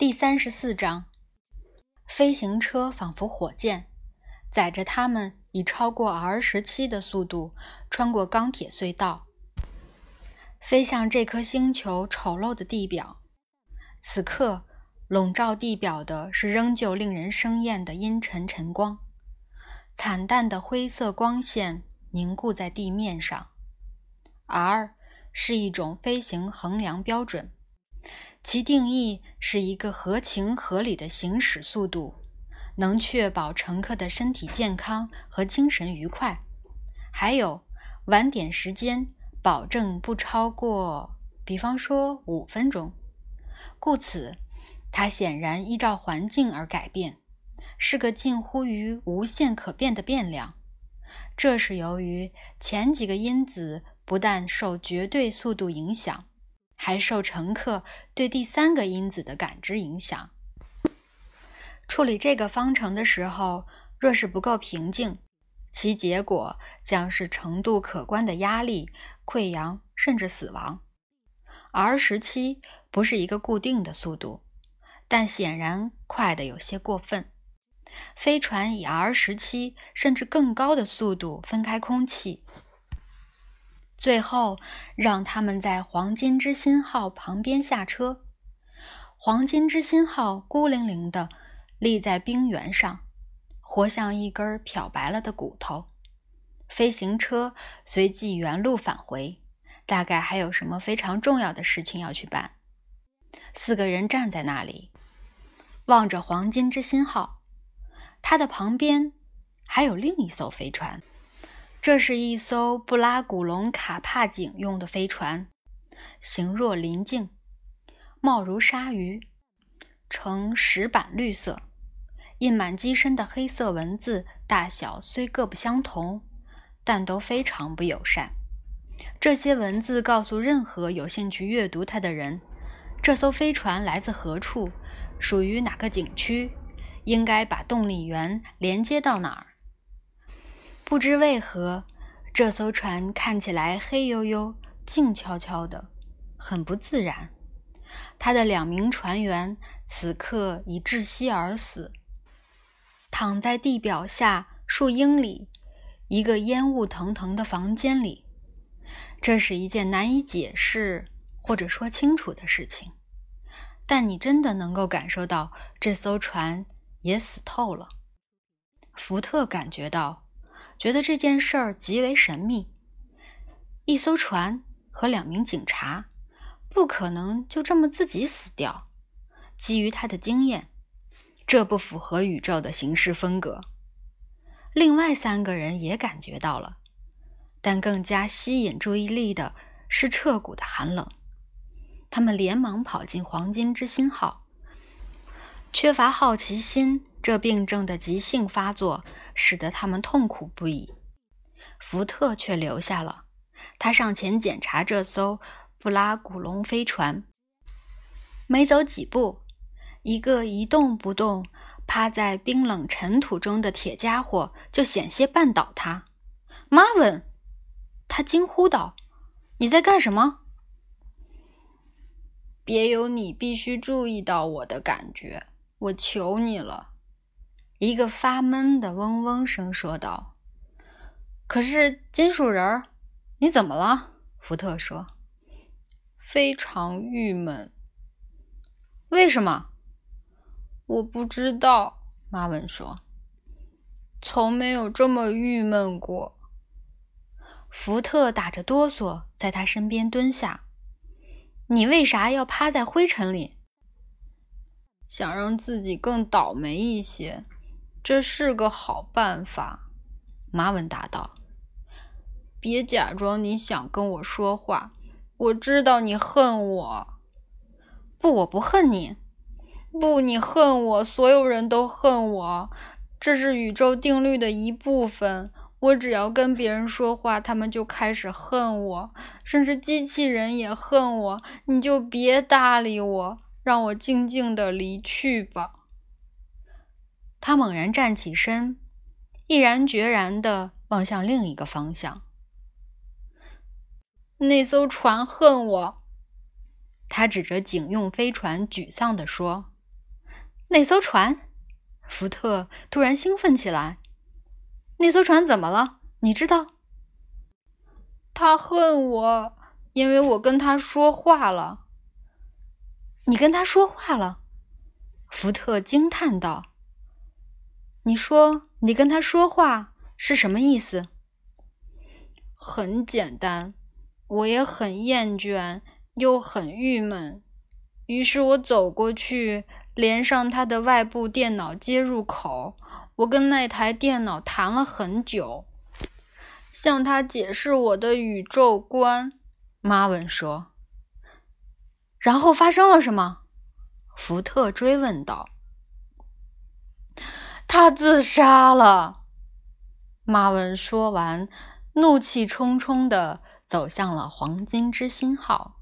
第三十四章，飞行车仿佛火箭，载着他们以超过 R 十七的速度穿过钢铁隧道，飞向这颗星球丑陋的地表。此刻，笼罩地表的是仍旧令人生厌的阴沉晨光，惨淡的灰色光线凝固在地面上。R 是一种飞行衡量标准。其定义是一个合情合理的行驶速度，能确保乘客的身体健康和精神愉快。还有晚点时间保证不超过，比方说五分钟。故此，它显然依照环境而改变，是个近乎于无限可变的变量。这是由于前几个因子不但受绝对速度影响。还受乘客对第三个因子的感知影响。处理这个方程的时候，若是不够平静，其结果将是程度可观的压力、溃疡甚至死亡。R 十七不是一个固定的速度，但显然快得有些过分。飞船以 R 十七甚至更高的速度分开空气。最后，让他们在“黄金之心号”旁边下车。“黄金之心号”孤零零地立在冰原上，活像一根漂白了的骨头。飞行车随即原路返回，大概还有什么非常重要的事情要去办。四个人站在那里，望着“黄金之心号”，它的旁边还有另一艘飞船。这是一艘布拉古隆卡帕井用的飞船，形若鳞镜，貌如鲨鱼，呈石板绿色，印满机身的黑色文字大小虽各不相同，但都非常不友善。这些文字告诉任何有兴趣阅读它的人，这艘飞船来自何处，属于哪个景区，应该把动力源连接到哪儿。不知为何，这艘船看起来黑黝黝、静悄悄的，很不自然。他的两名船员此刻已窒息而死，躺在地表下数英里一个烟雾腾腾的房间里。这是一件难以解释或者说清楚的事情，但你真的能够感受到这艘船也死透了。福特感觉到。觉得这件事儿极为神秘。一艘船和两名警察不可能就这么自己死掉。基于他的经验，这不符合宇宙的行事风格。另外三个人也感觉到了，但更加吸引注意力的是彻骨的寒冷。他们连忙跑进黄金之心号。缺乏好奇心，这病症的急性发作。使得他们痛苦不已。福特却留下了。他上前检查这艘布拉古龙飞船。没走几步，一个一动不动、趴在冰冷尘土中的铁家伙就险些绊倒他。马文，他惊呼道：“你在干什么？”别有你必须注意到我的感觉，我求你了。一个发闷的嗡嗡声说道：“可是金属人儿，你怎么了？”福特说：“非常郁闷。为什么？我不知道。”马文说：“从没有这么郁闷过。”福特打着哆嗦在他身边蹲下：“你为啥要趴在灰尘里？想让自己更倒霉一些。”这是个好办法，马文答道。别假装你想跟我说话，我知道你恨我。不，我不恨你。不，你恨我，所有人都恨我。这是宇宙定律的一部分。我只要跟别人说话，他们就开始恨我，甚至机器人也恨我。你就别搭理我，让我静静的离去吧。他猛然站起身，毅然决然地望向另一个方向。那艘船恨我，他指着警用飞船，沮丧地说：“那艘船！福特突然兴奋起来。那艘船怎么了？你知道？他恨我，因为我跟他说话了。你跟他说话了？福特惊叹道。你说你跟他说话是什么意思？很简单，我也很厌倦，又很郁闷。于是我走过去，连上他的外部电脑接入口。我跟那台电脑谈了很久，向他解释我的宇宙观。马文说：“然后发生了什么？”福特追问道。“他自杀了。”马文说完，怒气冲冲地走向了黄金之心号。